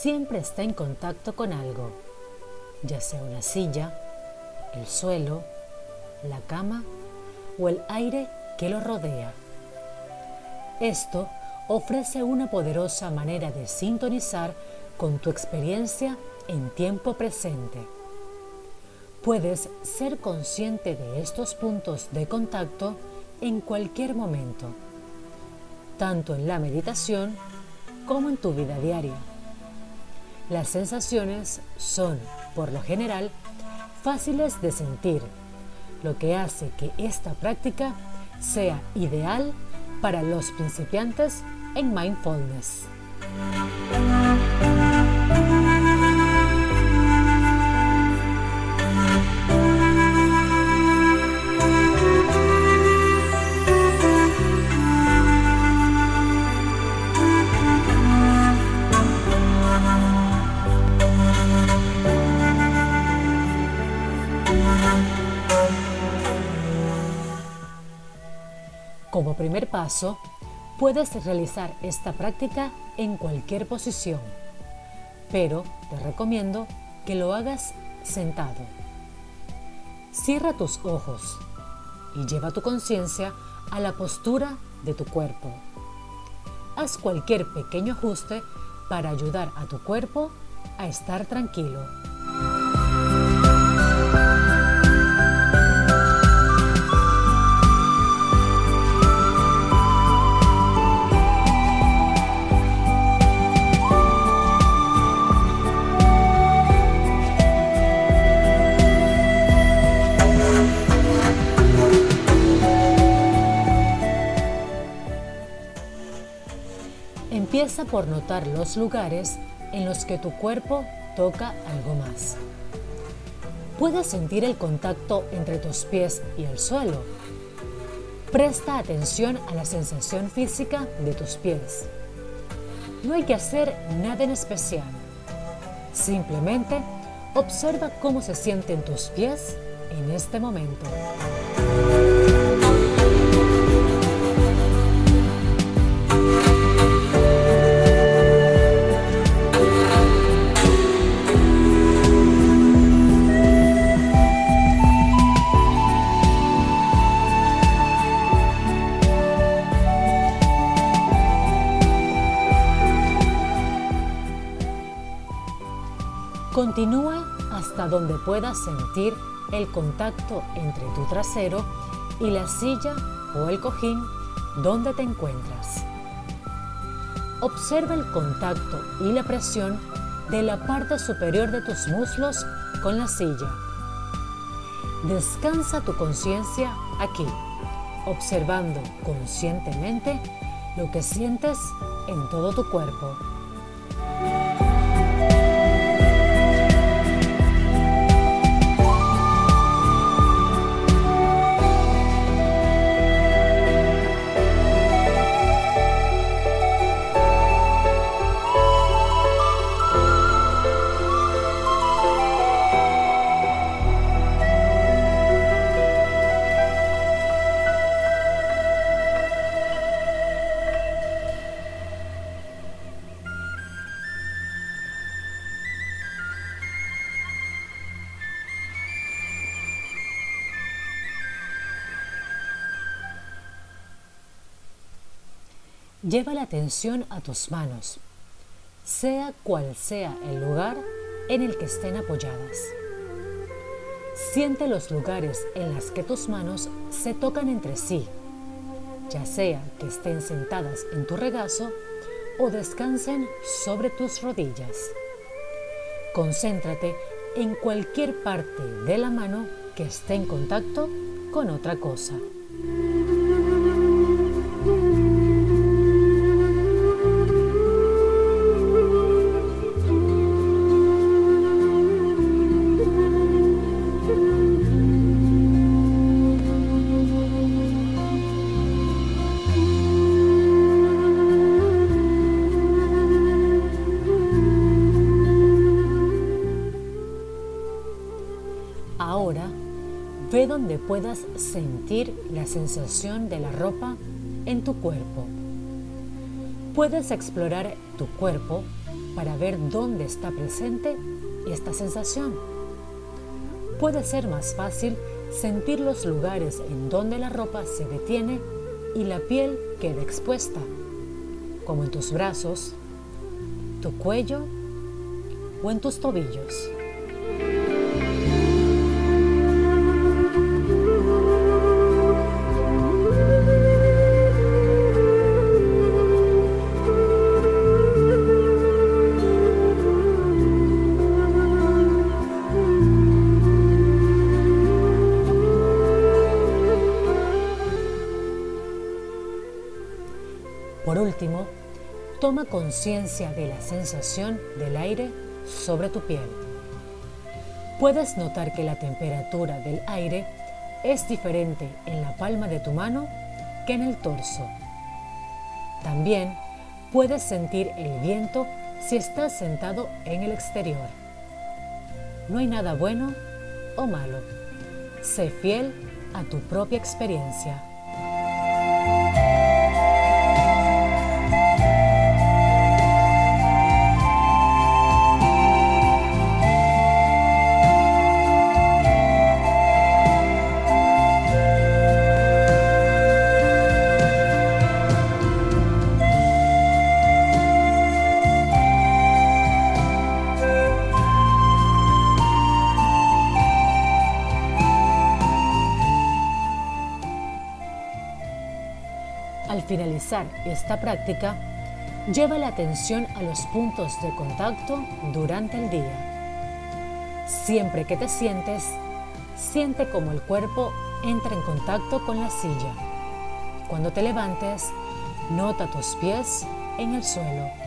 siempre está en contacto con algo, ya sea una silla, el suelo, la cama o el aire que lo rodea. Esto ofrece una poderosa manera de sintonizar con tu experiencia en tiempo presente. Puedes ser consciente de estos puntos de contacto en cualquier momento, tanto en la meditación como en tu vida diaria. Las sensaciones son, por lo general, fáciles de sentir, lo que hace que esta práctica sea ideal para los principiantes en mindfulness. Primer paso, puedes realizar esta práctica en cualquier posición, pero te recomiendo que lo hagas sentado. Cierra tus ojos y lleva tu conciencia a la postura de tu cuerpo. Haz cualquier pequeño ajuste para ayudar a tu cuerpo a estar tranquilo. Empieza por notar los lugares en los que tu cuerpo toca algo más. Puedes sentir el contacto entre tus pies y el suelo. Presta atención a la sensación física de tus pies. No hay que hacer nada en especial. Simplemente observa cómo se sienten tus pies en este momento. Donde puedas sentir el contacto entre tu trasero y la silla o el cojín donde te encuentras. Observa el contacto y la presión de la parte superior de tus muslos con la silla. Descansa tu conciencia aquí, observando conscientemente lo que sientes en todo tu cuerpo. Lleva la atención a tus manos, sea cual sea el lugar en el que estén apoyadas. Siente los lugares en los que tus manos se tocan entre sí, ya sea que estén sentadas en tu regazo o descansen sobre tus rodillas. Concéntrate en cualquier parte de la mano que esté en contacto con otra cosa. Donde puedas sentir la sensación de la ropa en tu cuerpo. Puedes explorar tu cuerpo para ver dónde está presente esta sensación. Puede ser más fácil sentir los lugares en donde la ropa se detiene y la piel queda expuesta, como en tus brazos, tu cuello o en tus tobillos. Toma conciencia de la sensación del aire sobre tu piel. Puedes notar que la temperatura del aire es diferente en la palma de tu mano que en el torso. También puedes sentir el viento si estás sentado en el exterior. No hay nada bueno o malo. Sé fiel a tu propia experiencia. Al finalizar esta práctica, lleva la atención a los puntos de contacto durante el día. Siempre que te sientes, siente como el cuerpo entra en contacto con la silla. Cuando te levantes, nota tus pies en el suelo.